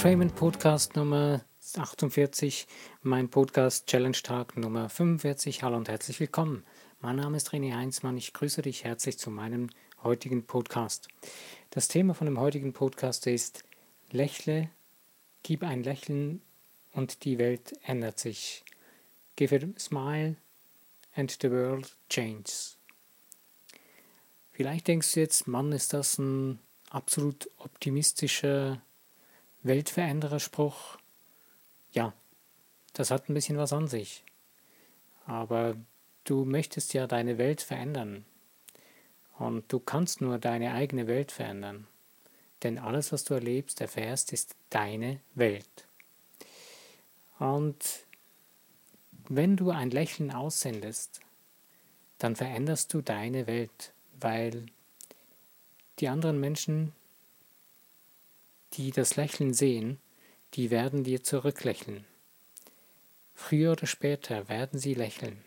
Entrainment Podcast Nummer 48, mein Podcast Challenge Tag Nummer 45. Hallo und herzlich willkommen. Mein Name ist René Heinzmann. Ich grüße dich herzlich zu meinem heutigen Podcast. Das Thema von dem heutigen Podcast ist Lächle, gib ein Lächeln und die Welt ändert sich. Give a smile and the world changes. Vielleicht denkst du jetzt, Mann, ist das ein absolut optimistischer Weltverändererspruch. Ja, das hat ein bisschen was an sich. Aber du möchtest ja deine Welt verändern. Und du kannst nur deine eigene Welt verändern. Denn alles, was du erlebst, erfährst, ist deine Welt. Und wenn du ein Lächeln aussendest, dann veränderst du deine Welt, weil die anderen Menschen, die das Lächeln sehen, die werden dir zurücklächeln. Früher oder später werden sie lächeln.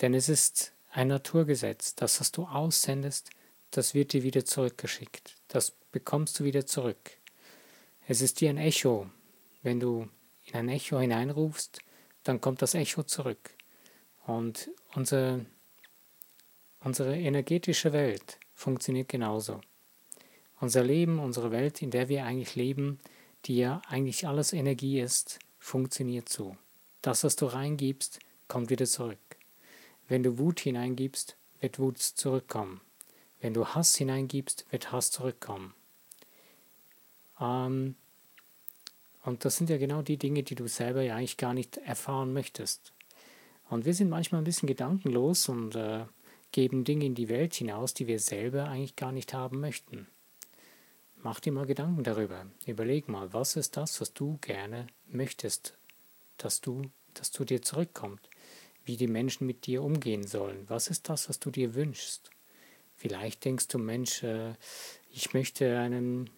Denn es ist ein Naturgesetz, das, was du aussendest, das wird dir wieder zurückgeschickt. Das bekommst du wieder zurück. Es ist wie ein Echo. Wenn du in ein Echo hineinrufst, dann kommt das Echo zurück. Und unser, unsere energetische Welt funktioniert genauso. Unser Leben, unsere Welt, in der wir eigentlich leben, die ja eigentlich alles Energie ist, funktioniert so. Das, was du reingibst, kommt wieder zurück. Wenn du Wut hineingibst, wird Wut zurückkommen. Wenn du Hass hineingibst, wird Hass zurückkommen. Ähm, und das sind ja genau die Dinge, die du selber ja eigentlich gar nicht erfahren möchtest. Und wir sind manchmal ein bisschen gedankenlos und äh, geben Dinge in die Welt hinaus, die wir selber eigentlich gar nicht haben möchten. Mach dir mal Gedanken darüber. Überleg mal, was ist das, was du gerne möchtest, dass du, dass du dir zurückkommt, wie die Menschen mit dir umgehen sollen. Was ist das, was du dir wünschst? Vielleicht denkst du, Mensch, äh, ich möchte einen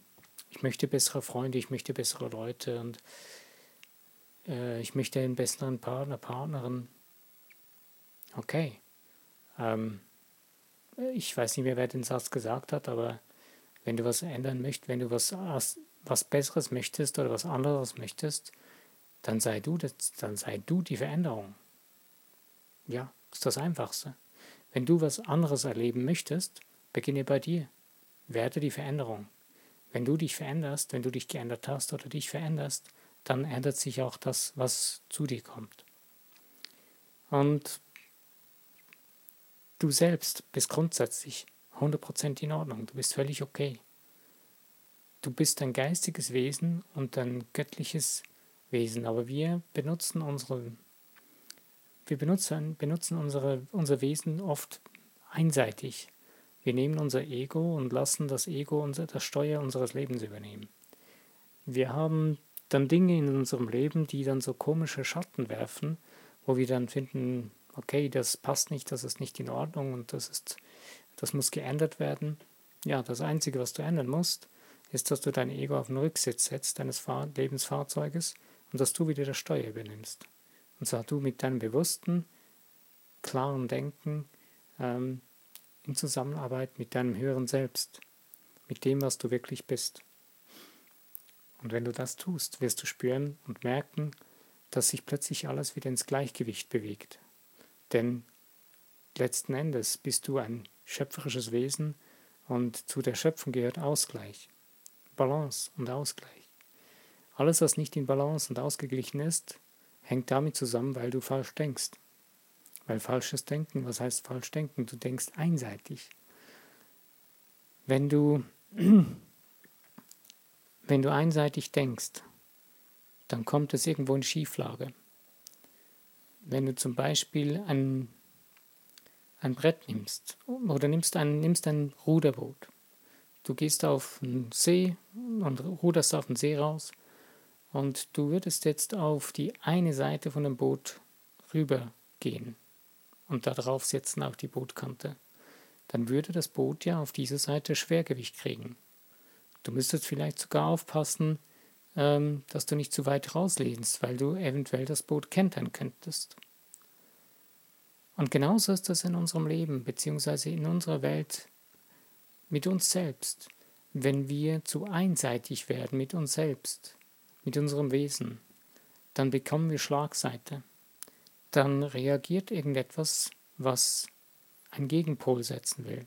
ich möchte bessere Freunde, ich möchte bessere Leute und äh, ich möchte einen besseren Partner, Partnerin. Okay. Ähm, ich weiß nicht mehr, wer den Satz gesagt hat, aber wenn du was ändern möchtest, wenn du was, was Besseres möchtest oder was anderes möchtest, dann sei du das, dann sei du die Veränderung. Ja, ist das Einfachste. Wenn du was anderes erleben möchtest, beginne bei dir. Werde die Veränderung. Wenn du dich veränderst, wenn du dich geändert hast oder dich veränderst, dann ändert sich auch das, was zu dir kommt. Und du selbst bist grundsätzlich 100% in Ordnung, du bist völlig okay. Du bist ein geistiges Wesen und ein göttliches Wesen, aber wir benutzen unsere wir benutzen, benutzen unsere, unser Wesen oft einseitig. Wir nehmen unser Ego und lassen das Ego unser, das Steuer unseres Lebens übernehmen. Wir haben dann Dinge in unserem Leben, die dann so komische Schatten werfen, wo wir dann finden, okay, das passt nicht, das ist nicht in Ordnung und das ist, das muss geändert werden. Ja, das Einzige, was du ändern musst, ist, dass du dein Ego auf den Rücksitz setzt deines Fahr Lebensfahrzeuges und dass du wieder das Steuer übernimmst. Und zwar du mit deinem bewussten, klaren Denken ähm, in Zusammenarbeit mit deinem höheren Selbst, mit dem, was du wirklich bist. Und wenn du das tust, wirst du spüren und merken, dass sich plötzlich alles wieder ins Gleichgewicht bewegt. Denn letzten Endes bist du ein schöpferisches Wesen und zu der Schöpfung gehört Ausgleich, Balance und Ausgleich. Alles, was nicht in Balance und ausgeglichen ist, hängt damit zusammen, weil du falsch denkst. Weil falsches Denken, was heißt falsch denken? Du denkst einseitig. Wenn du, wenn du einseitig denkst, dann kommt es irgendwo in Schieflage. Wenn du zum Beispiel ein, ein Brett nimmst oder nimmst ein, nimmst ein Ruderboot. Du gehst auf den See und ruderst auf den See raus und du würdest jetzt auf die eine Seite von dem Boot rübergehen und darauf setzen auch die Bootkante, dann würde das Boot ja auf dieser Seite Schwergewicht kriegen. Du müsstest vielleicht sogar aufpassen, ähm, dass du nicht zu weit rauslehnst, weil du eventuell das Boot kentern könntest. Und genauso ist das in unserem Leben, beziehungsweise in unserer Welt mit uns selbst. Wenn wir zu einseitig werden mit uns selbst, mit unserem Wesen, dann bekommen wir Schlagseite. Dann reagiert irgendetwas, was einen Gegenpol setzen will.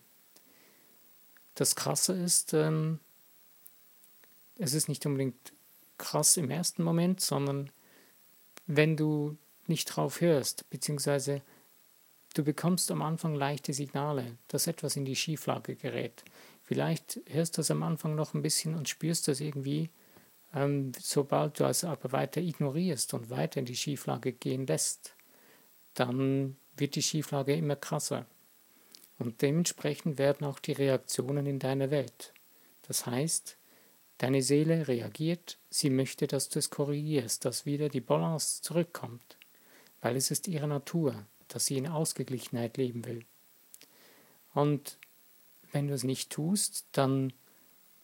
Das Krasse ist, ähm, es ist nicht unbedingt krass im ersten Moment, sondern wenn du nicht drauf hörst, beziehungsweise du bekommst am Anfang leichte Signale, dass etwas in die Schieflage gerät. Vielleicht hörst du es am Anfang noch ein bisschen und spürst das irgendwie, ähm, sobald du es aber weiter ignorierst und weiter in die Schieflage gehen lässt, dann wird die Schieflage immer krasser. Und dementsprechend werden auch die Reaktionen in deiner Welt. Das heißt, deine Seele reagiert, sie möchte, dass du es korrigierst, dass wieder die Balance zurückkommt, weil es ist ihre Natur, dass sie in Ausgeglichenheit leben will. Und wenn du es nicht tust, dann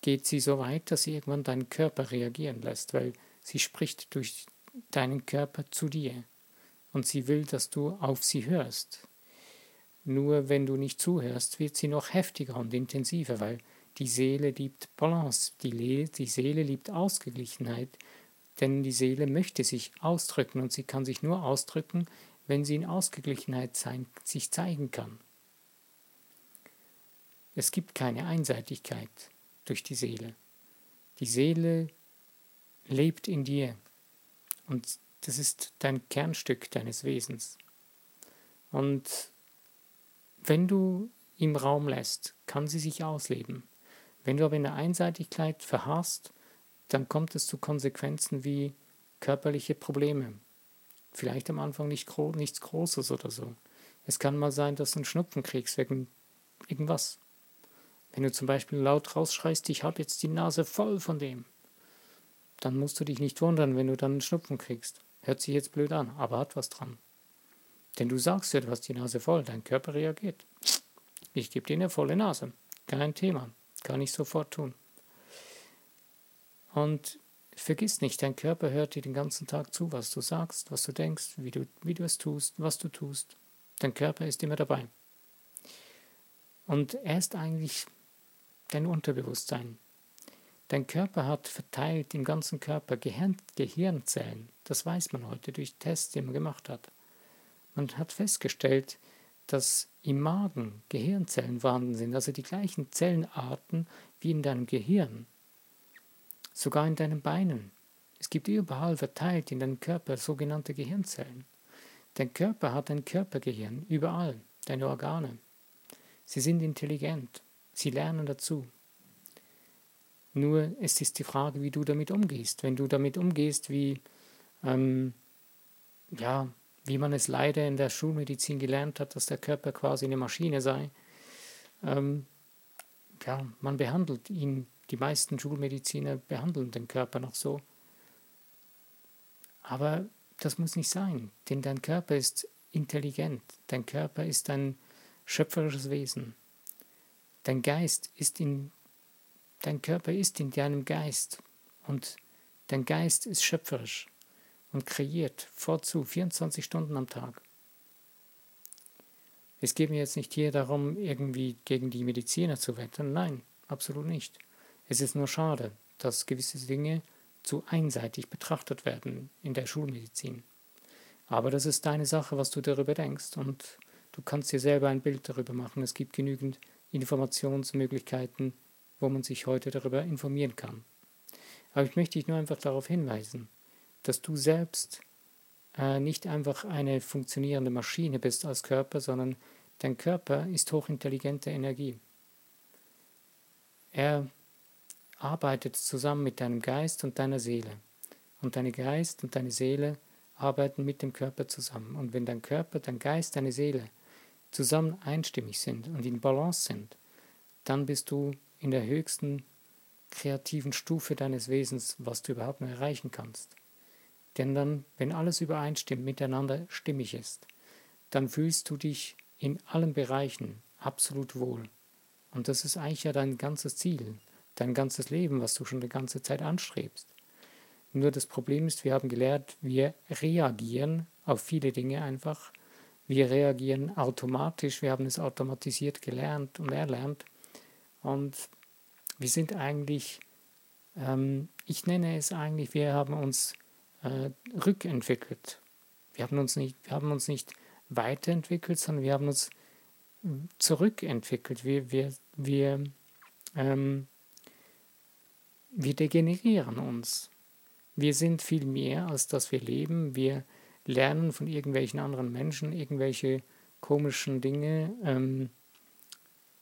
geht sie so weit, dass sie irgendwann deinen Körper reagieren lässt, weil sie spricht durch deinen Körper zu dir und sie will, dass du auf sie hörst. Nur wenn du nicht zuhörst, wird sie noch heftiger und intensiver, weil die Seele liebt Balance, die, die Seele liebt Ausgeglichenheit, denn die Seele möchte sich ausdrücken und sie kann sich nur ausdrücken, wenn sie in Ausgeglichenheit sein, sich zeigen kann. Es gibt keine Einseitigkeit durch die Seele. Die Seele lebt in dir und das ist dein Kernstück deines Wesens. Und wenn du ihm Raum lässt, kann sie sich ausleben. Wenn du aber in der Einseitigkeit verharrst, dann kommt es zu Konsequenzen wie körperliche Probleme. Vielleicht am Anfang nicht gro nichts Großes oder so. Es kann mal sein, dass du einen Schnupfen kriegst wegen irgendwas. Wenn du zum Beispiel laut rausschreist, ich habe jetzt die Nase voll von dem, dann musst du dich nicht wundern, wenn du dann einen Schnupfen kriegst. Hört sich jetzt blöd an, aber hat was dran. Denn du sagst ja, du hast die Nase voll, dein Körper reagiert. Ich gebe dir eine volle Nase. Kein Thema. Kann ich sofort tun. Und vergiss nicht, dein Körper hört dir den ganzen Tag zu, was du sagst, was du denkst, wie du, wie du es tust, was du tust. Dein Körper ist immer dabei. Und er ist eigentlich dein Unterbewusstsein. Dein Körper hat verteilt im ganzen Körper Gehirn, Gehirnzellen. Das weiß man heute durch Tests, die man gemacht hat. Man hat festgestellt, dass im Magen Gehirnzellen vorhanden sind, also die gleichen Zellenarten wie in deinem Gehirn. Sogar in deinen Beinen. Es gibt überall verteilt in deinem Körper sogenannte Gehirnzellen. Dein Körper hat ein Körpergehirn, überall, deine Organe. Sie sind intelligent, sie lernen dazu. Nur es ist die Frage, wie du damit umgehst. Wenn du damit umgehst, wie, ähm, ja, wie man es leider in der Schulmedizin gelernt hat, dass der Körper quasi eine Maschine sei. Ähm, ja, man behandelt ihn, die meisten Schulmediziner behandeln den Körper noch so. Aber das muss nicht sein, denn dein Körper ist intelligent, dein Körper ist ein schöpferisches Wesen. Dein Geist ist in, dein Körper ist in deinem Geist und dein Geist ist schöpferisch und kreiert vorzu 24 Stunden am Tag. Es geht mir jetzt nicht hier darum, irgendwie gegen die Mediziner zu wettern. Nein, absolut nicht. Es ist nur schade, dass gewisse Dinge zu einseitig betrachtet werden in der Schulmedizin. Aber das ist deine Sache, was du darüber denkst und du kannst dir selber ein Bild darüber machen. Es gibt genügend Informationsmöglichkeiten, wo man sich heute darüber informieren kann. Aber ich möchte dich nur einfach darauf hinweisen, dass du selbst äh, nicht einfach eine funktionierende Maschine bist als Körper, sondern dein Körper ist hochintelligente Energie. Er arbeitet zusammen mit deinem Geist und deiner Seele. Und dein Geist und deine Seele arbeiten mit dem Körper zusammen. Und wenn dein Körper, dein Geist, deine Seele zusammen einstimmig sind und in Balance sind, dann bist du in der höchsten kreativen Stufe deines Wesens, was du überhaupt nur erreichen kannst. Denn dann, wenn alles übereinstimmt, miteinander stimmig ist, dann fühlst du dich in allen Bereichen absolut wohl. Und das ist eigentlich ja dein ganzes Ziel, dein ganzes Leben, was du schon die ganze Zeit anstrebst. Nur das Problem ist, wir haben gelernt, wir reagieren auf viele Dinge einfach. Wir reagieren automatisch, wir haben es automatisiert gelernt und erlernt. Und wir sind eigentlich ähm, ich nenne es eigentlich, wir haben uns äh, rückentwickelt. Wir haben uns nicht, wir haben uns nicht weiterentwickelt, sondern wir haben uns zurückentwickelt. Wir, wir, wir, ähm, wir degenerieren uns. Wir sind viel mehr, als dass wir leben. Wir lernen von irgendwelchen anderen Menschen irgendwelche komischen Dinge, ähm,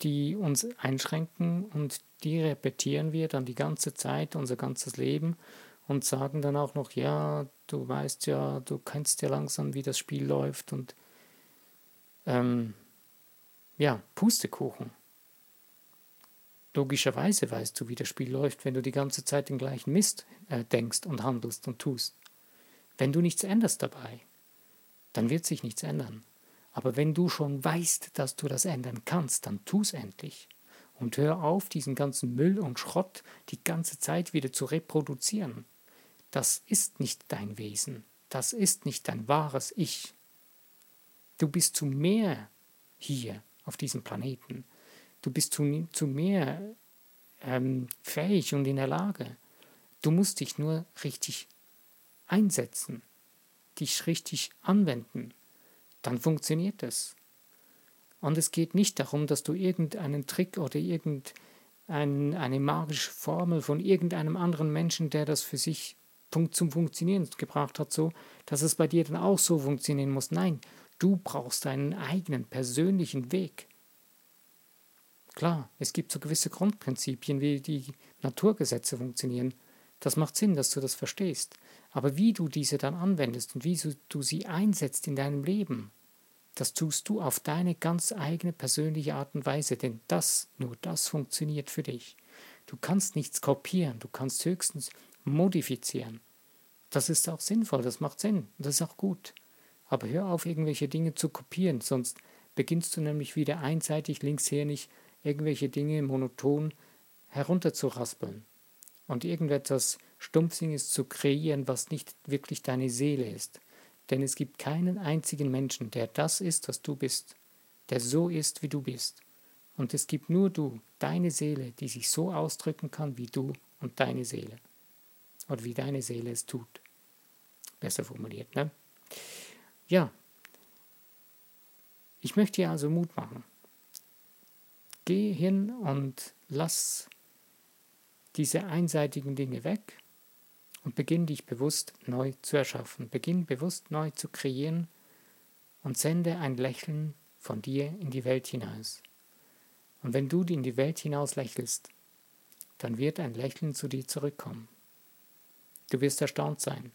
die uns einschränken und die repetieren wir dann die ganze Zeit, unser ganzes Leben und sagen dann auch noch, ja, du weißt ja, du kennst ja langsam, wie das Spiel läuft und ähm, ja, Pustekuchen. Logischerweise weißt du, wie das Spiel läuft, wenn du die ganze Zeit den gleichen Mist äh, denkst und handelst und tust. Wenn du nichts änderst dabei, dann wird sich nichts ändern. Aber wenn du schon weißt, dass du das ändern kannst, dann tu es endlich. Und hör auf, diesen ganzen Müll und Schrott die ganze Zeit wieder zu reproduzieren. Das ist nicht dein Wesen. Das ist nicht dein wahres Ich. Du bist zu mehr hier auf diesem Planeten. Du bist zu, zu mehr ähm, fähig und in der Lage. Du musst dich nur richtig einsetzen, dich richtig anwenden. Dann funktioniert es. Und es geht nicht darum, dass du irgendeinen Trick oder irgendeine magische Formel von irgendeinem anderen Menschen, der das für sich zum Funktionieren gebracht hat, so, dass es bei dir dann auch so funktionieren muss. Nein, du brauchst deinen eigenen persönlichen Weg. Klar, es gibt so gewisse Grundprinzipien, wie die Naturgesetze funktionieren. Das macht Sinn, dass du das verstehst. Aber wie du diese dann anwendest und wie du sie einsetzt in deinem Leben, das tust du auf deine ganz eigene persönliche Art und Weise, denn das, nur das funktioniert für dich. Du kannst nichts kopieren, du kannst höchstens modifizieren. Das ist auch sinnvoll, das macht Sinn, das ist auch gut. Aber hör auf, irgendwelche Dinge zu kopieren, sonst beginnst du nämlich wieder einseitig linkshänig irgendwelche Dinge monoton herunterzuraspeln und irgendetwas Stumpfsinniges zu kreieren, was nicht wirklich deine Seele ist. Denn es gibt keinen einzigen Menschen, der das ist, was du bist, der so ist, wie du bist. Und es gibt nur du, deine Seele, die sich so ausdrücken kann wie du und deine Seele. Oder wie deine Seele es tut. Besser formuliert, ne? Ja. Ich möchte dir also Mut machen. Geh hin und lass diese einseitigen Dinge weg und beginn dich bewusst neu zu erschaffen. Beginn bewusst neu zu kreieren und sende ein Lächeln von dir in die Welt hinaus. Und wenn du in die Welt hinaus lächelst, dann wird ein Lächeln zu dir zurückkommen. Du wirst erstaunt sein.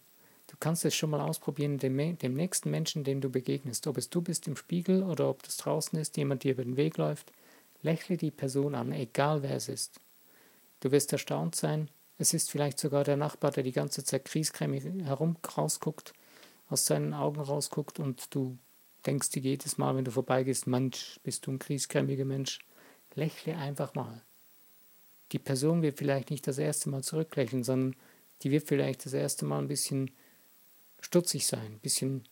Du kannst es schon mal ausprobieren, dem, dem nächsten Menschen, dem du begegnest, ob es du bist im Spiegel oder ob das draußen ist, jemand dir über den Weg läuft, lächle die Person an, egal wer es ist. Du wirst erstaunt sein, es ist vielleicht sogar der Nachbar, der die ganze Zeit kriescremig herum rausguckt, aus seinen Augen rausguckt und du denkst dir jedes Mal, wenn du vorbeigehst, Mensch, bist du ein kriescremiger Mensch. Lächle einfach mal. Die Person wird vielleicht nicht das erste Mal zurücklächeln, sondern die wird vielleicht das erste Mal ein bisschen stutzig sein, ein bisschen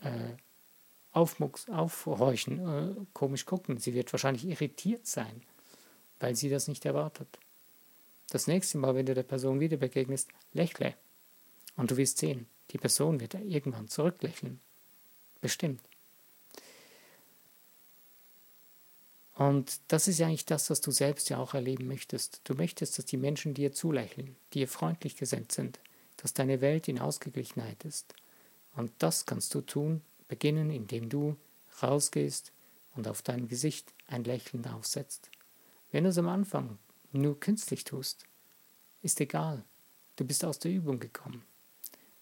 äh, aufmucks, aufhorchen, äh, komisch gucken. Sie wird wahrscheinlich irritiert sein, weil sie das nicht erwartet. Das nächste Mal, wenn du der Person wieder begegnest, lächle. Und du wirst sehen, die Person wird irgendwann zurücklächeln. Bestimmt. Und das ist ja eigentlich das, was du selbst ja auch erleben möchtest. Du möchtest, dass die Menschen dir zulächeln, dir freundlich gesendet sind, dass deine Welt in Ausgeglichenheit ist. Und das kannst du tun, beginnen, indem du rausgehst und auf dein Gesicht ein Lächeln aufsetzt. Wenn du es am Anfang nur künstlich tust, ist egal. Du bist aus der Übung gekommen.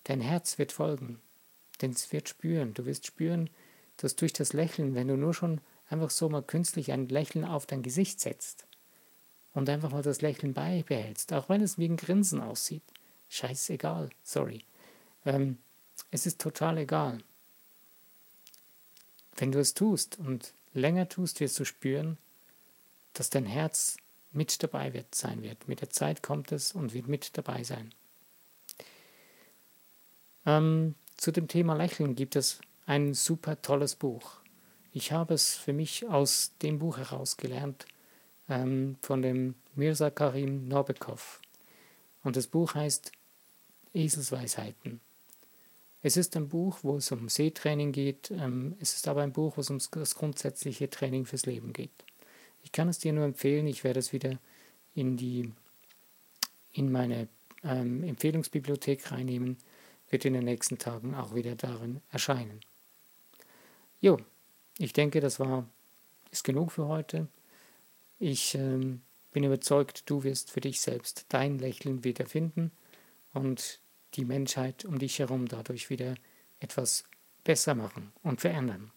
Dein Herz wird folgen, denn es wird spüren. Du wirst spüren, dass durch das Lächeln, wenn du nur schon einfach so mal künstlich ein Lächeln auf dein Gesicht setzt und einfach mal das Lächeln beibehältst, auch wenn es wie ein Grinsen aussieht, scheißegal, sorry. Ähm, es ist total egal. Wenn du es tust und länger tust, wirst du spüren, dass dein Herz mit dabei wird, sein wird. Mit der Zeit kommt es und wird mit dabei sein. Ähm, zu dem Thema Lächeln gibt es ein super tolles Buch. Ich habe es für mich aus dem Buch heraus gelernt, ähm, von dem Mirza Karim Norbekov. Und das Buch heißt Eselsweisheiten. Es ist ein Buch, wo es um Seetraining geht. Ähm, es ist aber ein Buch, wo es um das grundsätzliche Training fürs Leben geht. Ich kann es dir nur empfehlen. Ich werde es wieder in, die, in meine ähm, Empfehlungsbibliothek reinnehmen. Wird in den nächsten Tagen auch wieder darin erscheinen. Jo, ich denke, das war ist genug für heute. Ich ähm, bin überzeugt, du wirst für dich selbst dein Lächeln wiederfinden und die Menschheit um dich herum dadurch wieder etwas besser machen und verändern.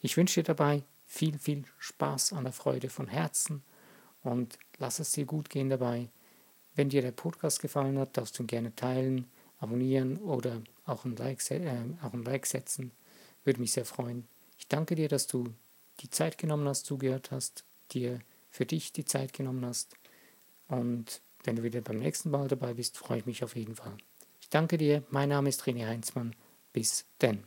Ich wünsche dir dabei viel, viel Spaß an der Freude von Herzen und lass es dir gut gehen dabei. Wenn dir der Podcast gefallen hat, darfst du ihn gerne teilen, abonnieren oder auch ein Like, äh, like setzen. Würde mich sehr freuen. Ich danke dir, dass du die Zeit genommen hast, zugehört hast, dir für dich die Zeit genommen hast. Und wenn du wieder beim nächsten Mal dabei bist, freue ich mich auf jeden Fall. Danke dir. Mein Name ist René Heinzmann. Bis denn.